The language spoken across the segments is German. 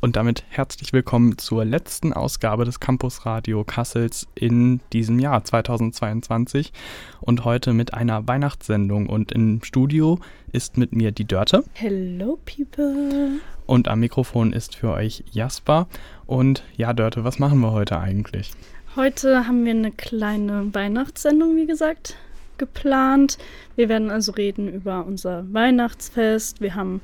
Und damit herzlich willkommen zur letzten Ausgabe des Campus Radio Kassels in diesem Jahr 2022 und heute mit einer Weihnachtssendung. Und im Studio ist mit mir die Dörte. Hello, people. Und am Mikrofon ist für euch Jasper. Und ja, Dörte, was machen wir heute eigentlich? Heute haben wir eine kleine Weihnachtssendung, wie gesagt, geplant. Wir werden also reden über unser Weihnachtsfest. Wir haben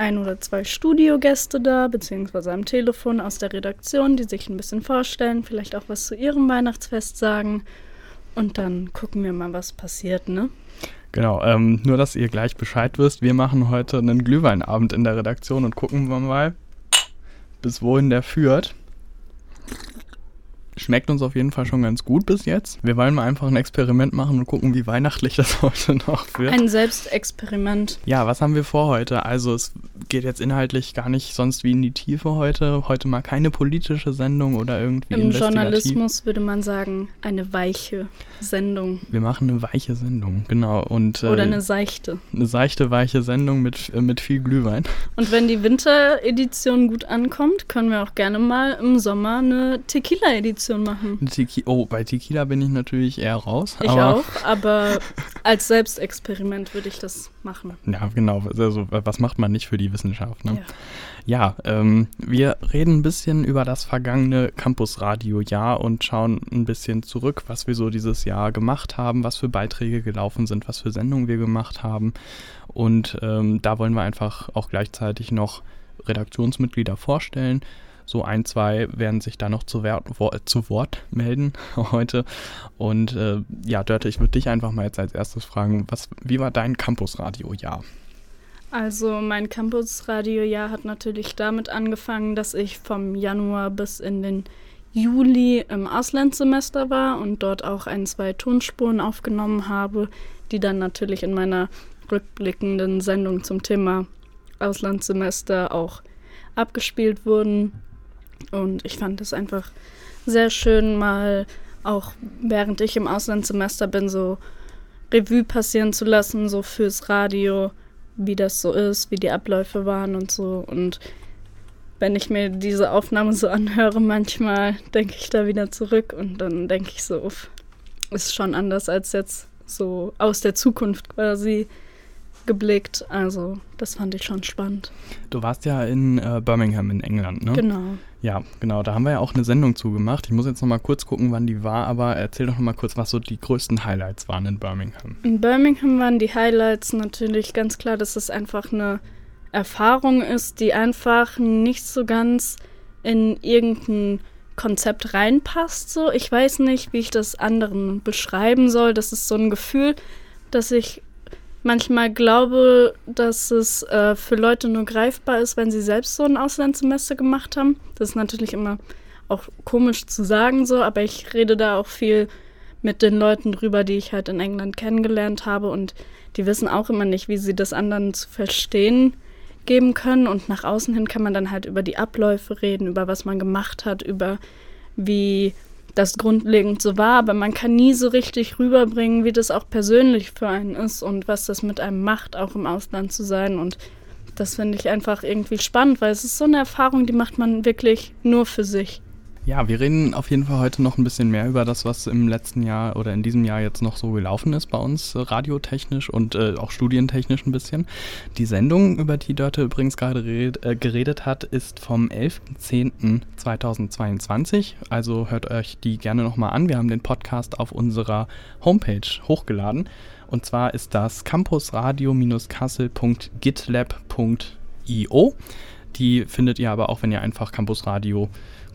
ein oder zwei Studiogäste da, beziehungsweise am Telefon aus der Redaktion, die sich ein bisschen vorstellen, vielleicht auch was zu ihrem Weihnachtsfest sagen. Und dann gucken wir mal, was passiert, ne? Genau, ähm, nur dass ihr gleich Bescheid wisst, wir machen heute einen Glühweinabend in der Redaktion und gucken wir mal, bis wohin der führt. Schmeckt uns auf jeden Fall schon ganz gut bis jetzt. Wir wollen mal einfach ein Experiment machen und gucken, wie weihnachtlich das heute noch wird. Ein Selbstexperiment. Ja, was haben wir vor heute? Also es geht jetzt inhaltlich gar nicht sonst wie in die Tiefe heute. Heute mal keine politische Sendung oder irgendwie Im Journalismus würde man sagen, eine weiche Sendung. Wir machen eine weiche Sendung, genau. Und, äh, oder eine seichte. Eine seichte, weiche Sendung mit, äh, mit viel Glühwein. Und wenn die Winteredition gut ankommt, können wir auch gerne mal im Sommer eine Tequila-Edition Edition machen. Tequi oh, bei Tequila bin ich natürlich eher raus. Ich aber auch, aber als Selbstexperiment würde ich das machen. Ja, genau. Also, was macht man nicht für die Wissenschaft? Ne? Ja, ja ähm, wir reden ein bisschen über das vergangene Campus-Radio-Jahr und schauen ein bisschen zurück, was wir so dieses Jahr gemacht haben, was für Beiträge gelaufen sind, was für Sendungen wir gemacht haben. Und ähm, da wollen wir einfach auch gleichzeitig noch Redaktionsmitglieder vorstellen so ein, zwei werden sich da noch zu, Wort, zu Wort melden heute. Und äh, ja, Dörte, ich würde dich einfach mal jetzt als erstes fragen, was, wie war dein Campusradio-Jahr? Also mein Campusradio-Jahr hat natürlich damit angefangen, dass ich vom Januar bis in den Juli im Auslandssemester war und dort auch ein, zwei Tonspuren aufgenommen habe, die dann natürlich in meiner rückblickenden Sendung zum Thema Auslandssemester auch abgespielt wurden. Und ich fand es einfach sehr schön, mal auch während ich im Auslandssemester bin, so Revue passieren zu lassen, so fürs Radio, wie das so ist, wie die Abläufe waren und so. Und wenn ich mir diese Aufnahme so anhöre, manchmal denke ich da wieder zurück und dann denke ich so, uff, ist schon anders als jetzt so aus der Zukunft quasi geblickt. Also das fand ich schon spannend. Du warst ja in äh, Birmingham in England, ne? Genau. Ja, genau. Da haben wir ja auch eine Sendung zugemacht. Ich muss jetzt noch mal kurz gucken, wann die war, aber erzähl doch noch mal kurz, was so die größten Highlights waren in Birmingham. In Birmingham waren die Highlights natürlich ganz klar, dass es einfach eine Erfahrung ist, die einfach nicht so ganz in irgendein Konzept reinpasst. So, ich weiß nicht, wie ich das anderen beschreiben soll. Das ist so ein Gefühl, dass ich manchmal glaube, dass es äh, für Leute nur greifbar ist, wenn sie selbst so ein Auslandssemester gemacht haben. Das ist natürlich immer auch komisch zu sagen so, aber ich rede da auch viel mit den Leuten drüber, die ich halt in England kennengelernt habe und die wissen auch immer nicht, wie sie das anderen zu verstehen geben können und nach außen hin kann man dann halt über die Abläufe reden, über was man gemacht hat, über wie das grundlegend so war, aber man kann nie so richtig rüberbringen, wie das auch persönlich für einen ist und was das mit einem macht, auch im Ausland zu sein. Und das finde ich einfach irgendwie spannend, weil es ist so eine Erfahrung, die macht man wirklich nur für sich. Ja, wir reden auf jeden Fall heute noch ein bisschen mehr über das, was im letzten Jahr oder in diesem Jahr jetzt noch so gelaufen ist bei uns, äh, radiotechnisch und äh, auch studientechnisch ein bisschen. Die Sendung, über die Dörte übrigens gerade red, äh, geredet hat, ist vom 11.10.2022. Also hört euch die gerne nochmal an. Wir haben den Podcast auf unserer Homepage hochgeladen. Und zwar ist das campusradio-kassel.gitlab.io. Die findet ihr aber auch, wenn ihr einfach Campus Radio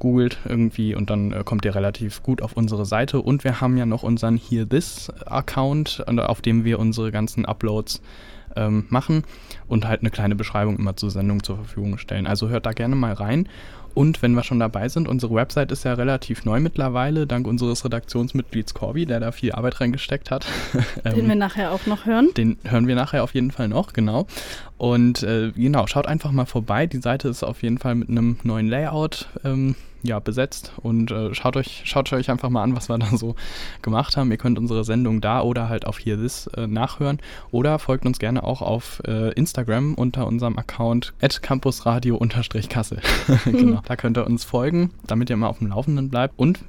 googelt irgendwie und dann äh, kommt ihr relativ gut auf unsere Seite. Und wir haben ja noch unseren Hear This Account, auf dem wir unsere ganzen Uploads ähm, machen und halt eine kleine Beschreibung immer zur Sendung zur Verfügung stellen. Also hört da gerne mal rein. Und wenn wir schon dabei sind, unsere Website ist ja relativ neu mittlerweile, dank unseres Redaktionsmitglieds Corby, der da viel Arbeit reingesteckt hat. Den ähm, wir nachher auch noch hören. Den hören wir nachher auf jeden Fall noch, genau. Und äh, genau, schaut einfach mal vorbei. Die Seite ist auf jeden Fall mit einem neuen Layout ähm, ja, besetzt und äh, schaut, euch, schaut euch einfach mal an, was wir da so gemacht haben. Ihr könnt unsere Sendung da oder halt auf Here This äh, nachhören oder folgt uns gerne auch auf äh, Instagram unter unserem Account campusradio-kassel. genau, da könnt ihr uns folgen, damit ihr mal auf dem Laufenden bleibt und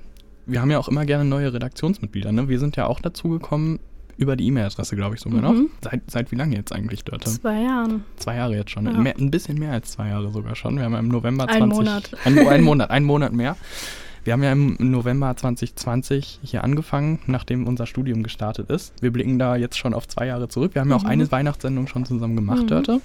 wir haben ja auch immer gerne neue Redaktionsmitglieder. Ne? Wir sind ja auch dazu gekommen, über die E-Mail-Adresse, glaube ich, sogar mhm. noch. Seit, seit wie lange jetzt eigentlich, Dörte? Zwei Jahren. Zwei Jahre jetzt schon. Ja. Mehr, ein bisschen mehr als zwei Jahre sogar schon. Wir haben ja im November 20... Ein Monat. Ein, ein Monat, ein Monat mehr. Wir haben ja im November 2020 hier angefangen, nachdem unser Studium gestartet ist. Wir blicken da jetzt schon auf zwei Jahre zurück. Wir haben ja auch mhm. eine Weihnachtssendung schon zusammen gemacht, mhm. Dörte.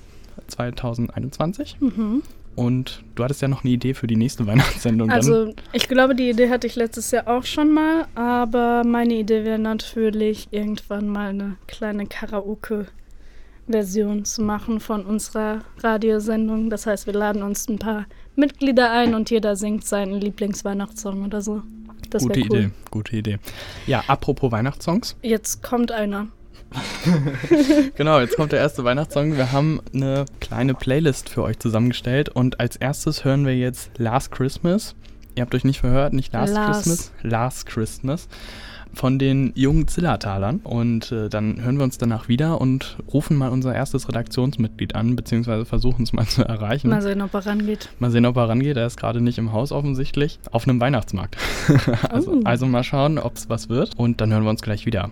2021. Mhm. Und du hattest ja noch eine Idee für die nächste Weihnachtssendung. Also ich glaube, die Idee hatte ich letztes Jahr auch schon mal, aber meine Idee wäre natürlich irgendwann mal eine kleine Karaoke-Version zu machen von unserer Radiosendung. Das heißt, wir laden uns ein paar Mitglieder ein und jeder singt seinen Lieblingsweihnachtssong oder so. Das gute cool. Idee, gute Idee. Ja, apropos Weihnachtssongs. Jetzt kommt einer. genau, jetzt kommt der erste Weihnachtssong. Wir haben eine kleine Playlist für euch zusammengestellt und als erstes hören wir jetzt Last Christmas. Ihr habt euch nicht verhört, nicht Last, Last. Christmas, Last Christmas von den jungen Zillertalern. Und äh, dann hören wir uns danach wieder und rufen mal unser erstes Redaktionsmitglied an, beziehungsweise versuchen es mal zu erreichen. Mal sehen, ob er rangeht. Mal sehen, ob er rangeht. Er ist gerade nicht im Haus offensichtlich. Auf einem Weihnachtsmarkt. also, oh. also mal schauen, ob es was wird. Und dann hören wir uns gleich wieder.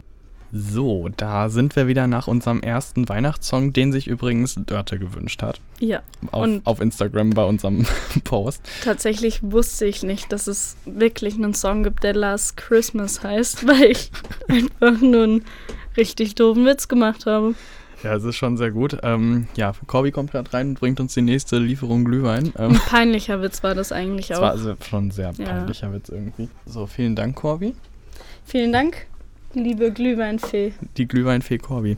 So, da sind wir wieder nach unserem ersten Weihnachtssong, den sich übrigens Dörte gewünscht hat. Ja. Auf, auf, Instagram bei unserem Post. Tatsächlich wusste ich nicht, dass es wirklich einen Song gibt, der Last Christmas heißt, weil ich einfach nur einen richtig doofen Witz gemacht habe. Ja, es ist schon sehr gut. Ähm, ja, Corby kommt gerade rein und bringt uns die nächste Lieferung Glühwein. Ähm, Ein peinlicher Witz war das eigentlich auch. Das war also schon ein sehr peinlicher ja. Witz irgendwie. So, vielen Dank, Corby. Vielen Dank. Liebe Glühweinfee. Die Glühweinfee Corby.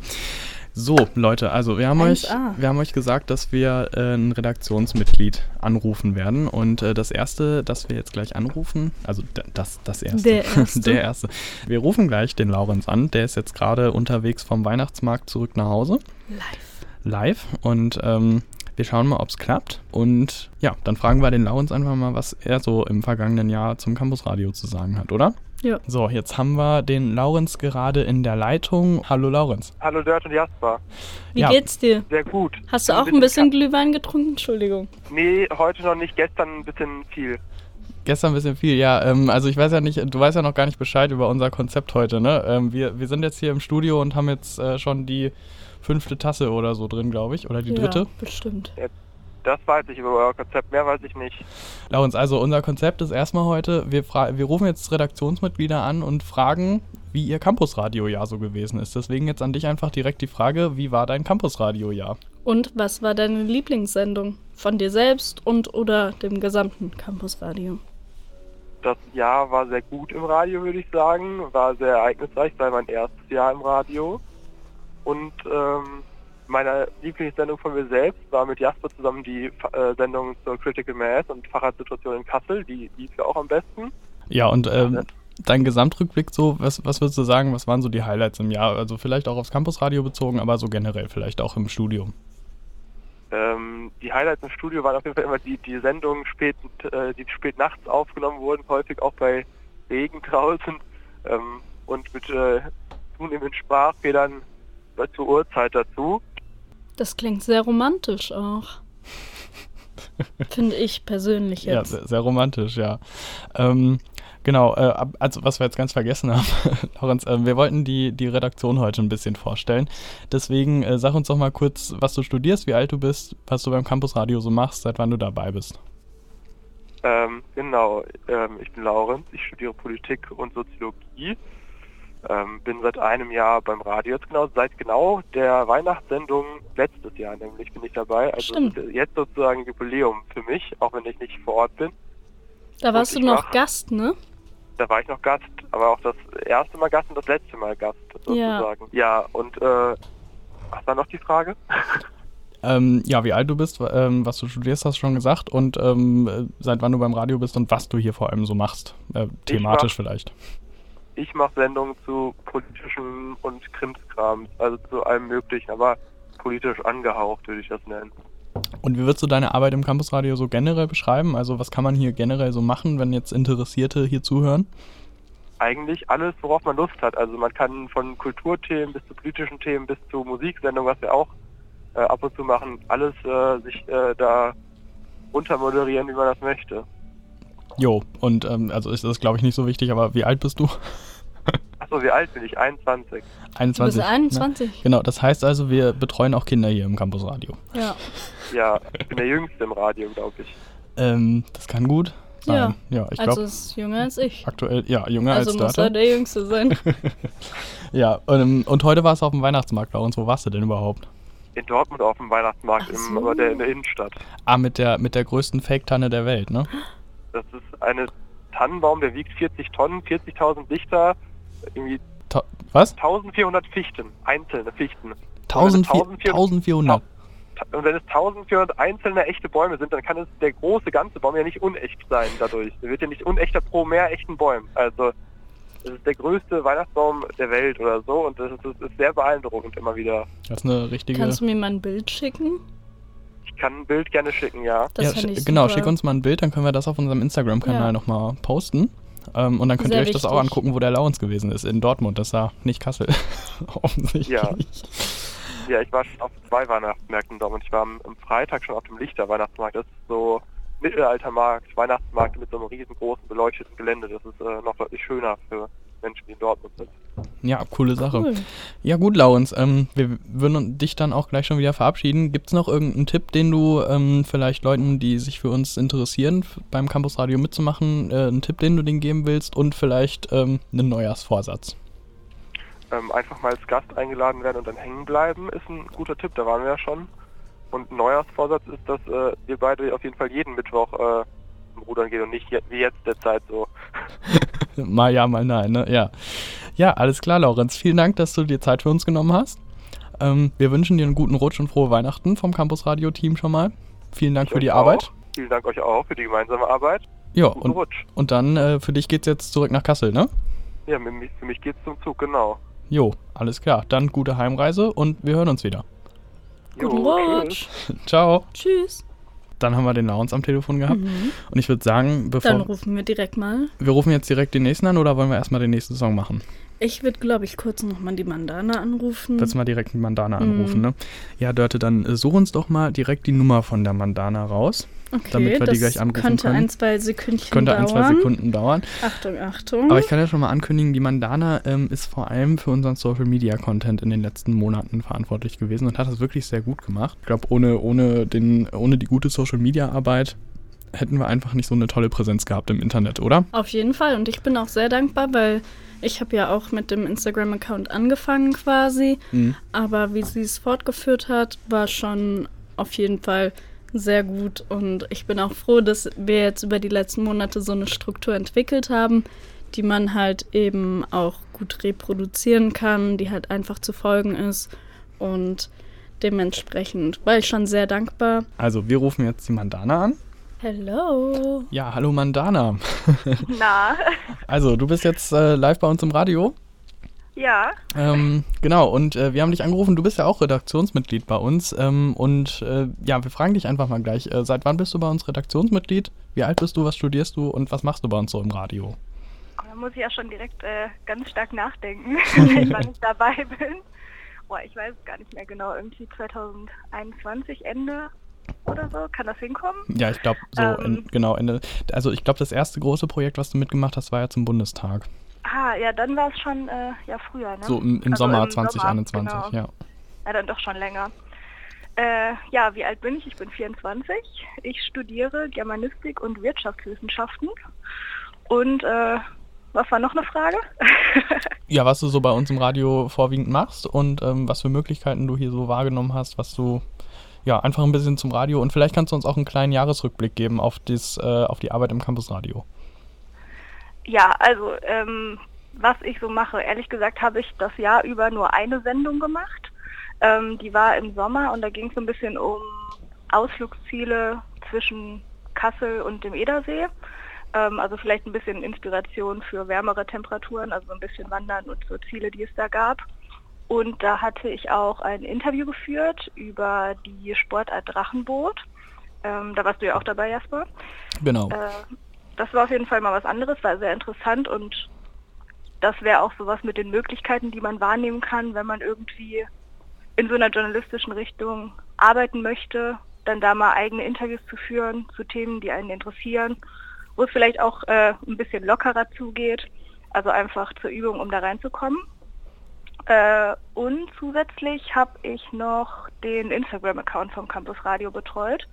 So, Leute, also wir haben, euch, wir haben euch gesagt, dass wir äh, ein Redaktionsmitglied anrufen werden. Und äh, das erste, das wir jetzt gleich anrufen, also das, das erste. Der erste. Der erste. Wir rufen gleich den Laurenz an. Der ist jetzt gerade unterwegs vom Weihnachtsmarkt zurück nach Hause. Live. Live. Und ähm, wir schauen mal, ob es klappt. Und ja, dann fragen wir den Laurenz einfach mal, was er so im vergangenen Jahr zum Campusradio zu sagen hat, oder? Ja. So, jetzt haben wir den Laurenz gerade in der Leitung. Hallo Laurenz. Hallo Dirt und Jasper. Wie ja. geht's dir? Sehr gut. Hast du auch ein bisschen, ein bisschen Glühwein getrunken? Entschuldigung. Nee, heute noch nicht, gestern ein bisschen viel. Gestern ein bisschen viel, ja. Ähm, also ich weiß ja nicht, du weißt ja noch gar nicht Bescheid über unser Konzept heute, ne? Ähm, wir, wir sind jetzt hier im Studio und haben jetzt äh, schon die fünfte Tasse oder so drin, glaube ich. Oder die dritte. Ja, bestimmt. Ja, das weiß ich über euer Konzept, mehr weiß ich nicht. Laurens, also unser Konzept ist erstmal heute, wir, wir rufen jetzt Redaktionsmitglieder an und fragen, wie ihr Campusradio-Jahr so gewesen ist. Deswegen jetzt an dich einfach direkt die Frage, wie war dein Campusradio-Jahr? Und was war deine Lieblingssendung von dir selbst und oder dem gesamten Campusradio? Das Jahr war sehr gut im Radio, würde ich sagen. War sehr ereignisreich, war mein erstes Jahr im Radio. Und ähm, meine Lieblingssendung von mir selbst war mit Jasper zusammen die äh, Sendung zur Critical Mass und Fahrradsituation in Kassel. Die lief ja auch am besten. Ja, und ähm, dein Gesamtrückblick so, was, was würdest du sagen, was waren so die Highlights im Jahr? Also vielleicht auch aufs Campusradio bezogen, aber so generell vielleicht auch im Studio. Ähm, die Highlights im Studio waren auf jeden Fall immer die, die Sendungen spät, äh, die spät nachts aufgenommen wurden, häufig auch bei Regen draußen ähm, und mit äh, zunehmenden Sprachfehlern zur Uhrzeit dazu. Das klingt sehr romantisch auch. Finde ich persönlich jetzt. Ja, sehr, sehr romantisch, ja. Ähm, genau, äh, also was wir jetzt ganz vergessen haben, Lorenz, äh, wir wollten die, die Redaktion heute ein bisschen vorstellen. Deswegen äh, sag uns doch mal kurz, was du studierst, wie alt du bist, was du beim Campusradio so machst, seit wann du dabei bist. Ähm, genau, ähm, ich bin Laurenz, ich studiere Politik und Soziologie ähm, bin seit einem Jahr beim Radio jetzt genau, seit genau der Weihnachtssendung letztes Jahr nämlich bin ich dabei. Also jetzt sozusagen Jubiläum für mich, auch wenn ich nicht vor Ort bin. Da warst du noch mach, Gast, ne? Da war ich noch Gast, aber auch das erste Mal Gast und das letzte Mal Gast sozusagen. Ja, ja und äh, was war noch die Frage? Ähm, ja, wie alt du bist, ähm, was du studierst, hast du schon gesagt und ähm, seit wann du beim Radio bist und was du hier vor allem so machst, äh, thematisch mach, vielleicht ich mache Sendungen zu politischem und Krimskrams, also zu allem Möglichen, aber politisch angehaucht würde ich das nennen. Und wie würdest du deine Arbeit im Campusradio so generell beschreiben? Also was kann man hier generell so machen, wenn jetzt Interessierte hier zuhören? Eigentlich alles, worauf man Lust hat. Also man kann von Kulturthemen bis zu politischen Themen bis zu Musiksendungen, was wir auch äh, ab und zu machen, alles äh, sich äh, da runtermoderieren, wie man das möchte. Jo, und ähm, also ist das glaube ich nicht so wichtig, aber wie alt bist du? Achso, wie alt bin ich? 21. 21. Du bist 21. Ne? Genau, das heißt also, wir betreuen auch Kinder hier im Campusradio. Ja. Ja, ich bin der Jüngste im Radio, glaube ich. Ähm, das kann gut sein. Ja, ja ich also glaube. ist jünger als ich. Aktuell, ja, jünger Also als muss Dörte. er der Jüngste sein. ja, und, und heute war es auf dem Weihnachtsmarkt bei uns. Wo warst du denn überhaupt? In Dortmund auf dem Weihnachtsmarkt, Ach im, so. aber der, in der Innenstadt. Ah, mit der, mit der größten Fake-Tanne der Welt, ne? Das ist eine Tannenbaum, der wiegt 40 Tonnen, 40.000 Dichter, irgendwie Ta was? 1400 Fichten, einzelne Fichten. 1400. 1400. 1400. Und wenn es 1400 einzelne echte Bäume sind, dann kann es der große ganze Baum ja nicht unecht sein dadurch. Der wird ja nicht unechter pro mehr echten Bäumen. Also es ist der größte Weihnachtsbaum der Welt oder so und das ist, das ist sehr beeindruckend immer wieder. Das ist eine richtige. Kannst du mir mal ein Bild schicken? Ich kann ein Bild gerne schicken, ja. Das ja, ich genau, super. schick uns mal ein Bild, dann können wir das auf unserem Instagram-Kanal Ja. nochmal posten. Ähm, und dann könnt Sehr ihr euch das auch wichtig. angucken, wo der Lawrence gewesen ist. In Dortmund, das war nicht Kassel. Offensichtlich. Ja. Ja, ich war schon auf zwei Weihnachtsmärkten da und ich war am, am Freitag schon auf dem Lichter Weihnachtsmarkt. Das ist so Mittelaltermarkt, Weihnachtsmarkt mit so einem riesengroßen beleuchteten Gelände. Das ist äh, noch deutlich schöner für Menschen, die in Dortmund sind. Ja, coole Sache. Cool. Ja, gut, Lawrence. Ähm, wir würden dich dann auch gleich schon wieder verabschieden. Gibt es noch irgendeinen Tipp, den du ähm, vielleicht Leuten, die sich für uns interessieren, beim Campus Radio mitzumachen, äh, einen Tipp, den du denen geben willst und vielleicht ähm, einen Neujahrsvorsatz? Ähm, einfach mal als Gast eingeladen werden und dann hängen bleiben, ist ein guter Tipp, da waren wir ja schon. Und ein Neujahrsvorsatz ist, dass äh, wir beide auf jeden Fall jeden Mittwoch äh, zum Rudern gehen und nicht wie jetzt der Zeit so. mal ja, mal nein, ne? Ja. Ja, alles klar, Laurenz. Vielen Dank, dass du dir Zeit für uns genommen hast. Ähm, wir wünschen dir einen guten Rutsch und frohe Weihnachten vom Campus Radio Team schon mal. Vielen Dank Ich für die Arbeit. Auch. Vielen Dank euch auch für die gemeinsame Arbeit. Ja, Guten und, Rutsch. und dann äh, für dich geht's jetzt zurück nach Kassel, ne? Ja, mit, mich- für mich geht's zum Zug, genau. Jo, alles klar. Dann gute Heimreise und wir hören uns wieder. Guten Jo, Rutsch. tschüss. Ciao. Tschüss. Dann haben wir den Lawrence am Telefon gehabt. Mhm. Und ich würde sagen, bevor Dann rufen wir direkt mal. wir rufen jetzt direkt den nächsten an oder wollen wir erstmal den nächsten Song machen? Ich würde, glaube ich, kurz nochmal die Mandana anrufen. Dass wir direkt die Mandana Mhm. anrufen, ne? Ja, Dörte, dann äh, such uns doch mal direkt die Nummer von der Mandana raus. Okay, damit wir die gleich könnte können. ein, zwei Sekündchen Könnte dauern. ein, zwei Sekunden dauern. Achtung, Achtung. Aber ich kann ja schon mal ankündigen, die Mandana ähm, ist vor allem für unseren Social Media Content in den letzten Monaten verantwortlich gewesen und hat das wirklich sehr gut gemacht. Ich glaube, ohne, ohne, den, ohne die gute Social Media Arbeit hätten wir einfach nicht so eine tolle Präsenz gehabt im Internet, oder? Auf jeden Fall. Und ich bin auch sehr dankbar, weil ich habe ja auch mit dem Instagram-Account angefangen quasi. Mhm. Aber wie sie es fortgeführt hat, war schon auf jeden Fall sehr gut. Und ich bin auch froh, dass wir jetzt über die letzten Monate so eine Struktur entwickelt haben, die man halt eben auch gut reproduzieren kann, die halt einfach zu folgen ist. Und dementsprechend war ich schon sehr dankbar. Also, wir rufen jetzt die Mandana an. Hello. Ja, hallo Mandana. Na, Also, du bist jetzt äh, live bei uns im Radio. Ja, Ähm, genau, und äh, wir haben dich angerufen, du bist ja auch Redaktionsmitglied bei uns. Ähm, und äh, ja, wir fragen dich einfach mal gleich, äh, seit wann bist du bei uns Redaktionsmitglied? Wie alt bist du, was studierst du und was machst du bei uns so im Radio? da muss ich ja schon direkt äh, ganz stark nachdenken, wann ich dabei bin. Boah, ich weiß es gar nicht mehr genau, irgendwie 2021 Ende oder so, kann das hinkommen? Ja, ich glaube, so, Ähm. in, genau, Ende. Also, ich glaube, das erste große Projekt, was du mitgemacht hast, war ja zum Bundestag. Ah, ja, dann war es schon, äh, ja, früher, ne? So im, im Also Sommer im Sommer, 2021, genau. ja. Ja, dann doch schon länger. Äh, ja, wie alt bin ich? Ich bin 24. Ich studiere Germanistik und Wirtschaftswissenschaften. Und äh, was war noch eine Frage? Ja, was du so bei uns im Radio vorwiegend machst und ähm, was für Möglichkeiten du hier so wahrgenommen hast, was du ja einfach ein bisschen zum Radio und vielleicht kannst du uns auch einen kleinen Jahresrückblick geben auf, das, äh, auf die Arbeit im Campusradio. Ja, also ähm, was ich so mache, ehrlich gesagt habe ich das Jahr über nur eine Sendung gemacht. Ähm, die war im Sommer und da ging es so ein bisschen um Ausflugsziele zwischen Kassel und dem Edersee. Ähm, also vielleicht ein bisschen Inspiration für wärmere Temperaturen, also so ein bisschen Wandern und so Ziele, die es da gab. Und da hatte ich auch ein Interview geführt über die Sportart Drachenboot. Ähm, da warst du ja auch dabei, Jasper. Genau. Äh, das war auf jeden Fall mal was anderes, war sehr interessant und das wäre auch sowas mit den Möglichkeiten, die man wahrnehmen kann, wenn man irgendwie in so einer journalistischen Richtung arbeiten möchte, dann da mal eigene Interviews zu führen zu Themen, die einen interessieren, wo es vielleicht auch äh, ein bisschen lockerer zugeht, also einfach zur Übung, um da reinzukommen. Äh, und zusätzlich habe ich noch den Instagram-Account vom Campus Radio betreut.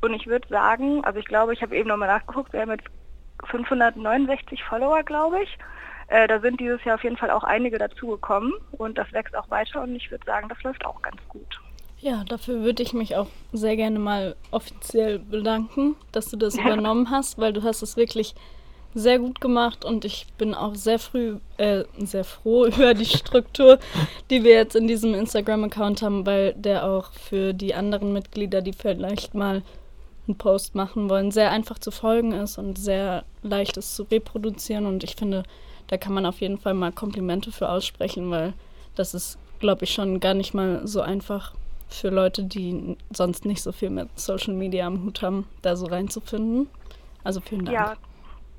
Und ich würde sagen, also ich glaube, ich habe eben nochmal nachgeguckt, wir haben jetzt 569 Follower, glaube ich. Äh, da sind dieses Jahr auf jeden Fall auch einige dazugekommen und das wächst auch weiter und ich würde sagen, das läuft auch ganz gut. Ja, dafür würde ich mich auch sehr gerne mal offiziell bedanken, dass du das übernommen hast, weil du hast es wirklich sehr gut gemacht und ich bin auch sehr früh, äh, sehr froh über die Struktur, die wir jetzt in diesem Instagram-Account haben, weil der auch für die anderen Mitglieder, die vielleicht mal einen Post machen wollen, sehr einfach zu folgen ist und sehr leicht ist zu reproduzieren und ich finde, da kann man auf jeden Fall mal Komplimente für aussprechen, weil das ist, glaube ich, schon gar nicht mal so einfach für Leute, die sonst nicht so viel mit Social Media am Hut haben, da so reinzufinden. Also vielen Dank. Ja,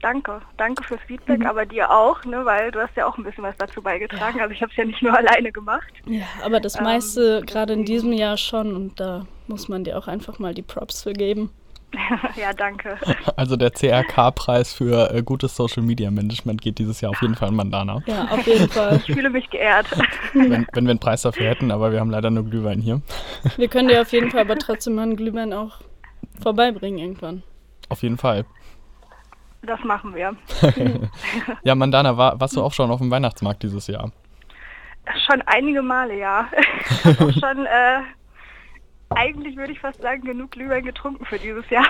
Danke, danke fürs Feedback, mhm. aber dir auch, ne, weil du hast ja auch ein bisschen was dazu beigetragen. Ja. Also ich habe es ja nicht nur alleine gemacht. Ja, aber das ähm, meiste gerade in diesem Jahr schon und da muss man dir auch einfach mal die Props für geben. ja, danke. Also der CRK-Preis für äh, gutes Social Media Management geht dieses Jahr auf jeden Fall an Mandana. Ja, auf jeden Fall. Ich fühle mich geehrt. Wenn, wenn wir einen Preis dafür hätten, aber wir haben leider nur Glühwein hier. Wir können dir auf jeden Fall aber trotzdem mal einen Glühwein auch vorbeibringen irgendwann. Auf jeden Fall. Das machen wir. ja, Mandana, war, warst du auch schon auf dem Weihnachtsmarkt dieses Jahr? Schon einige Male, ja. Ich habe schon, äh, eigentlich würde ich fast sagen, genug Glühwein getrunken für dieses Jahr.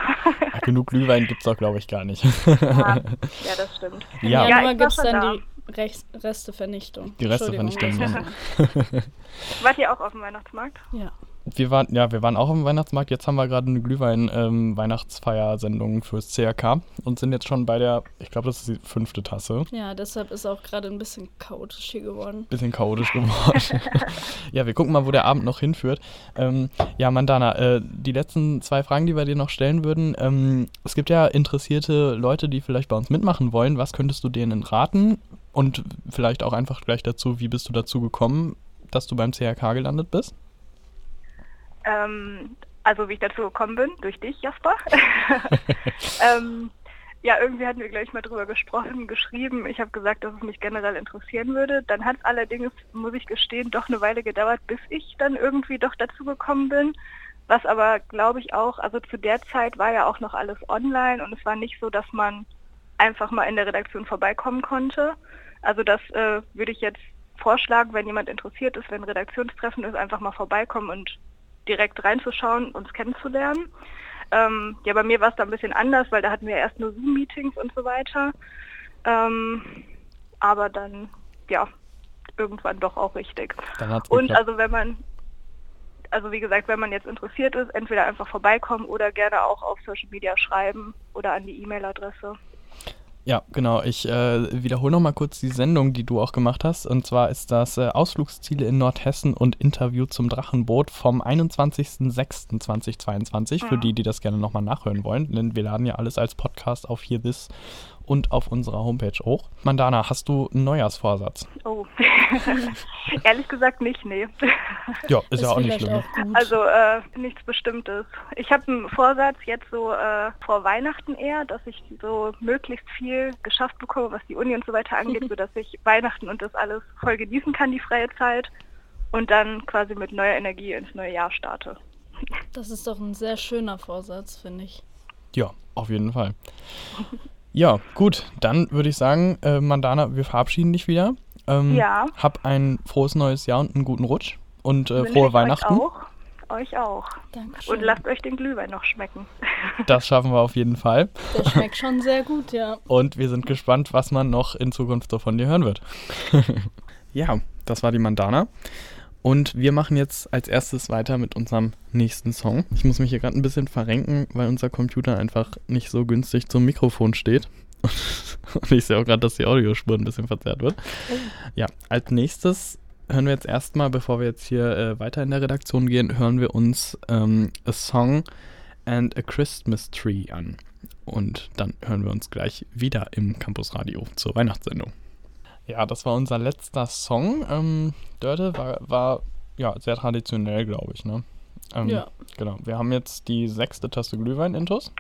Ach, genug Glühwein gibt es doch, glaube ich, gar nicht. ja, ja, das stimmt. Ja, Im Januar gibt es dann da. die Rest Restevernichtung. Die Restevernichtung. Wart ihr auch auf dem Weihnachtsmarkt? Ja wir waren, ja, wir waren auch im Weihnachtsmarkt. Jetzt haben wir gerade eine Glühwein-Weihnachtsfeier-Sendung ähm, fürs CRK und sind jetzt schon bei der, ich glaube, das ist die fünfte Tasse. Ja, deshalb ist auch gerade ein bisschen chaotisch hier geworden. Bisschen chaotisch geworden. ja, wir gucken mal, wo der Abend noch hinführt. Ähm, ja, Mandana, äh, die letzten zwei Fragen, die wir dir noch stellen würden. Ähm, es gibt ja interessierte Leute, die vielleicht bei uns mitmachen wollen. Was könntest du denen raten? Und vielleicht auch einfach gleich dazu, wie bist du dazu gekommen, dass du beim CRK gelandet bist? Ähm, also wie ich dazu gekommen bin, durch dich, Jasper. ähm, ja, irgendwie hatten wir gleich mal drüber gesprochen, geschrieben. Ich habe gesagt, dass es mich generell interessieren würde. Dann hat es allerdings, muss ich gestehen, doch eine Weile gedauert, bis ich dann irgendwie doch dazu gekommen bin. Was aber, glaube ich, auch, also zu der Zeit war ja auch noch alles online und es war nicht so, dass man einfach mal in der Redaktion vorbeikommen konnte. Also das äh, würde ich jetzt vorschlagen, wenn jemand interessiert ist, wenn Redaktionstreffen ist, einfach mal vorbeikommen und direkt reinzuschauen, uns kennenzulernen. Ähm, ja, bei mir war es da ein bisschen anders, weil da hatten wir erst nur Zoom-Meetings und so weiter. Ähm, aber dann, ja, irgendwann doch auch richtig. und also wenn man, also wie gesagt, wenn man jetzt interessiert ist, entweder einfach vorbeikommen oder gerne auch auf Social Media schreiben oder an die E-Mail-Adresse. Ja, genau. Ich äh, wiederhole nochmal kurz die Sendung, die du auch gemacht hast. Und zwar ist das äh, Ausflugsziele in Nordhessen und Interview zum Drachenboot vom 21.06.2022. Ja. Für die, die das gerne nochmal nachhören wollen. Denn wir laden ja alles als Podcast auf hier this und auf unserer Homepage hoch. Mandana, hast du einen Neujahrsvorsatz? Oh, ehrlich gesagt nicht, nee. Ja, ist, ist ja auch nicht schlimm. Auch also äh, nichts Bestimmtes. Ich habe einen Vorsatz jetzt so äh, vor Weihnachten eher, dass ich so möglichst viel geschafft bekomme, was die Uni und so weiter angeht, sodass ich Weihnachten und das alles voll genießen kann, die freie Zeit. Und dann quasi mit neuer Energie ins neue Jahr starte. Das ist doch ein sehr schöner Vorsatz, finde ich. Ja, auf jeden Fall. Ja, gut, dann würde ich sagen, äh, Mandana, wir verabschieden dich wieder. Ähm, ja. Hab ein frohes neues Jahr und einen guten Rutsch und äh, frohe Weihnachten. Euch auch. Euch auch. Dankeschön. Und lasst euch den Glühwein noch schmecken. Das schaffen wir auf jeden Fall. Der schmeckt schon sehr gut, ja. Und wir sind gespannt, was man noch in Zukunft so von dir hören wird. ja, das war die Mandana. Und wir machen jetzt als erstes weiter mit unserem nächsten Song. Ich muss mich hier gerade ein bisschen verrenken, weil unser Computer einfach nicht so günstig zum Mikrofon steht. Und ich sehe auch gerade, dass die Audiospur ein bisschen verzerrt wird. Ja, als nächstes hören wir jetzt erstmal, bevor wir jetzt hier äh, weiter in der Redaktion gehen, hören wir uns ähm, A Song and a Christmas Tree an. Und dann hören wir uns gleich wieder im Campus Radio zur Weihnachtssendung. Ja, das war unser letzter Song. Ähm, Dörte war, war ja sehr traditionell, glaube ich, ne? Ähm, ja. Genau. Wir haben jetzt die sechste Tasse Glühwein intus.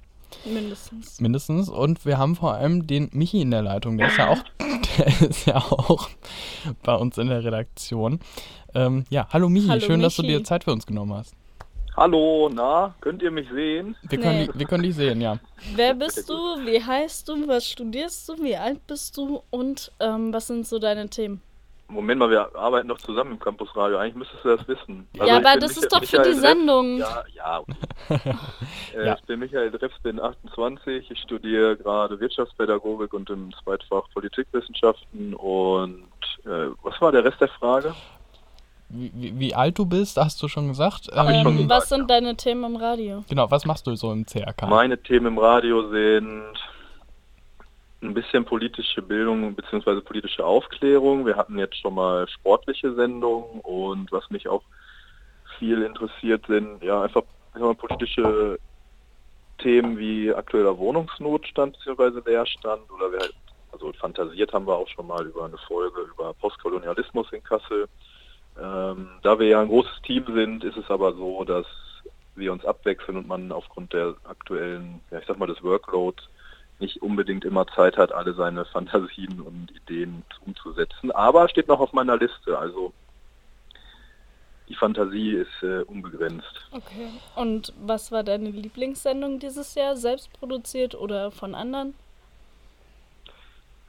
Mindestens. Mindestens. Und wir haben vor allem den Michi in der Leitung. Der ist ja auch, der ist ja auch bei uns in der Redaktion. Ähm, ja, hallo Michi, hallo schön, Michi. dass du dir Zeit für uns genommen hast. Hallo, na, könnt ihr mich sehen? Wir können, nee. die, wir können dich sehen, ja. Wer bist du? Wie heißt du? Was studierst du? Wie alt bist du? Und ähm, was sind so deine Themen? Moment mal, wir arbeiten noch zusammen im Campusradio. Eigentlich müsstest du das wissen. Also ja, aber das ist doch für die Sendung. Ja, ja. äh, ja. Ich bin Michael Dreps, bin 28. Ich studiere gerade Wirtschaftspädagogik und im Zweitfach Politikwissenschaften. Und äh, was war der Rest der Frage? Wie, wie, alt du bist, hast du schon gesagt. Ähm, schon gesagt, was sind ja. deine Themen im Radio? Genau, was machst du so im CRK? Meine Themen im Radio sind ein bisschen politische Bildung bzw. politische Aufklärung. Wir hatten jetzt schon mal sportliche Sendungen und was mich auch viel interessiert sind, ja, einfach politische Themen wie aktueller Wohnungsnotstand bzw. Leerstand oder wir halt, also fantasiert haben wir auch schon mal über eine Folge über Postkolonialismus in Kassel. Ähm, da wir ja ein großes Team sind, ist es aber so, dass wir uns abwechseln und man aufgrund der aktuellen, ja, ich sag mal, des Workloads nicht unbedingt immer Zeit hat, alle seine Fantasien und Ideen umzusetzen. Aber steht noch auf meiner Liste. Also die Fantasie ist äh, unbegrenzt. Okay. Und was war deine Lieblingssendung dieses Jahr? Selbst produziert oder von anderen?